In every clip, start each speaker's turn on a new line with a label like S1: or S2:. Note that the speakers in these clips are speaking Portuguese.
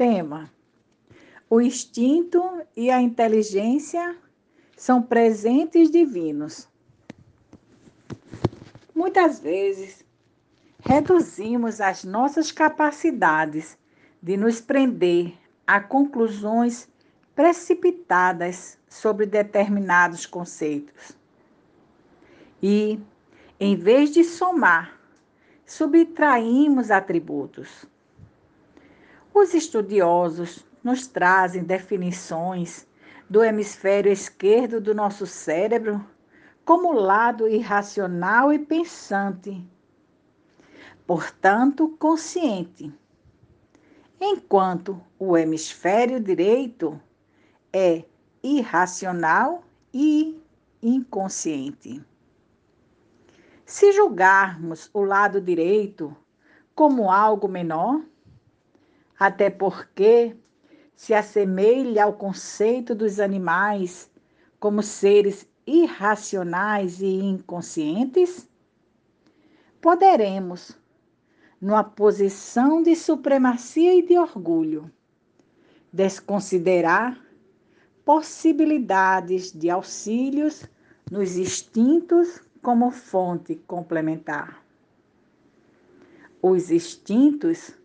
S1: Tema: O instinto e a inteligência são presentes divinos. Muitas vezes reduzimos as nossas capacidades de nos prender a conclusões precipitadas sobre determinados conceitos. E, em vez de somar, subtraímos atributos. Os estudiosos nos trazem definições do hemisfério esquerdo do nosso cérebro como lado irracional e pensante, portanto, consciente, enquanto o hemisfério direito é irracional e inconsciente. Se julgarmos o lado direito como algo menor, até porque se assemelha ao conceito dos animais como seres irracionais e inconscientes, poderemos, numa posição de supremacia e de orgulho, desconsiderar possibilidades de auxílios nos instintos como fonte complementar. Os instintos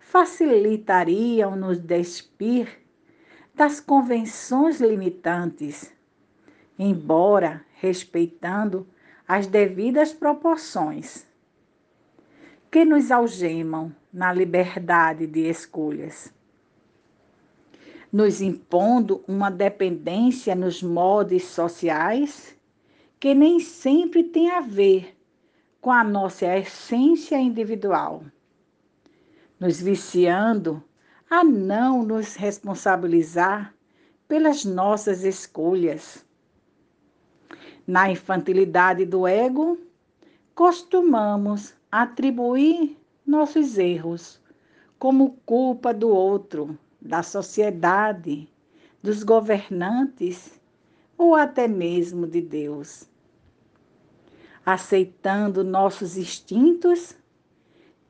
S1: facilitariam nos despir das convenções limitantes, embora respeitando as devidas proporções, que nos algemam na liberdade de escolhas nos impondo uma dependência nos modos sociais que nem sempre tem a ver com a nossa essência individual, nos viciando a não nos responsabilizar pelas nossas escolhas. Na infantilidade do ego, costumamos atribuir nossos erros como culpa do outro da sociedade, dos governantes ou até mesmo de Deus. Aceitando nossos instintos,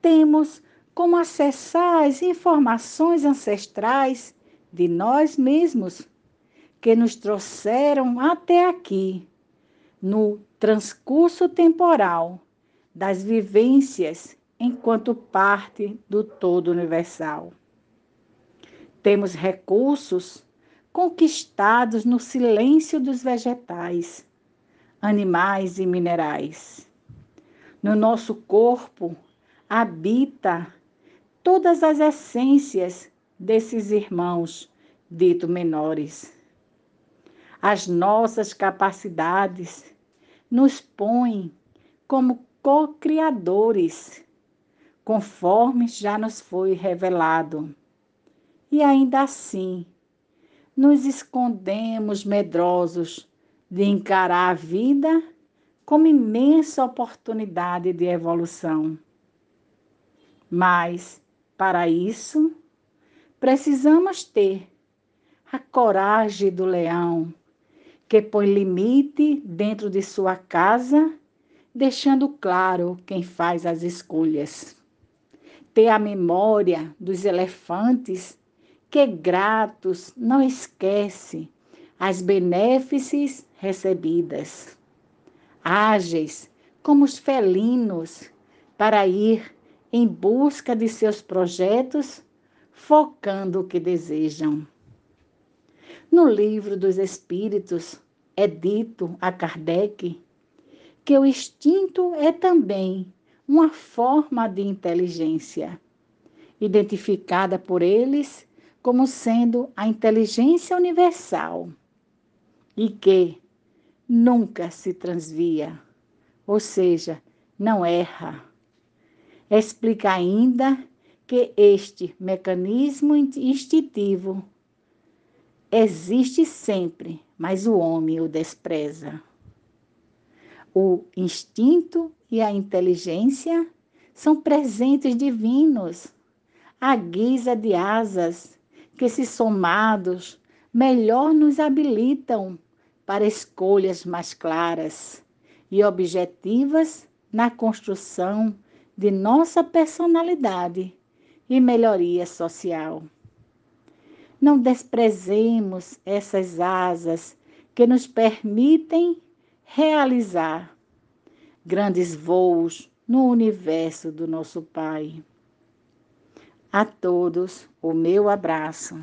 S1: temos como acessar as informações ancestrais de nós mesmos que nos trouxeram até aqui, no transcurso temporal das vivências enquanto parte do todo universal. Temos recursos conquistados no silêncio dos vegetais, animais e minerais. No nosso corpo habita todas as essências desses irmãos dito menores. As nossas capacidades nos põem como co-criadores, conforme já nos foi revelado e ainda assim nos escondemos medrosos de encarar a vida como imensa oportunidade de evolução. Mas, para isso, precisamos ter a coragem do leão, que põe limite dentro de sua casa, deixando claro quem faz as escolhas. Ter a memória dos elefantes que gratos não esquece as benéfices recebidas. Ágeis como os felinos para ir em busca de seus projetos, focando o que desejam. No livro dos Espíritos é dito a Kardec que o instinto é também uma forma de inteligência, identificada por eles como sendo a inteligência universal e que nunca se transvia, ou seja, não erra. Explica ainda que este mecanismo instintivo existe sempre, mas o homem o despreza. O instinto e a inteligência são presentes divinos, à guisa de asas que, se somados, melhor nos habilitam para escolhas mais claras e objetivas na construção de nossa personalidade e melhoria social. Não desprezemos essas asas que nos permitem realizar grandes voos no universo do nosso Pai. A todos o meu abraço.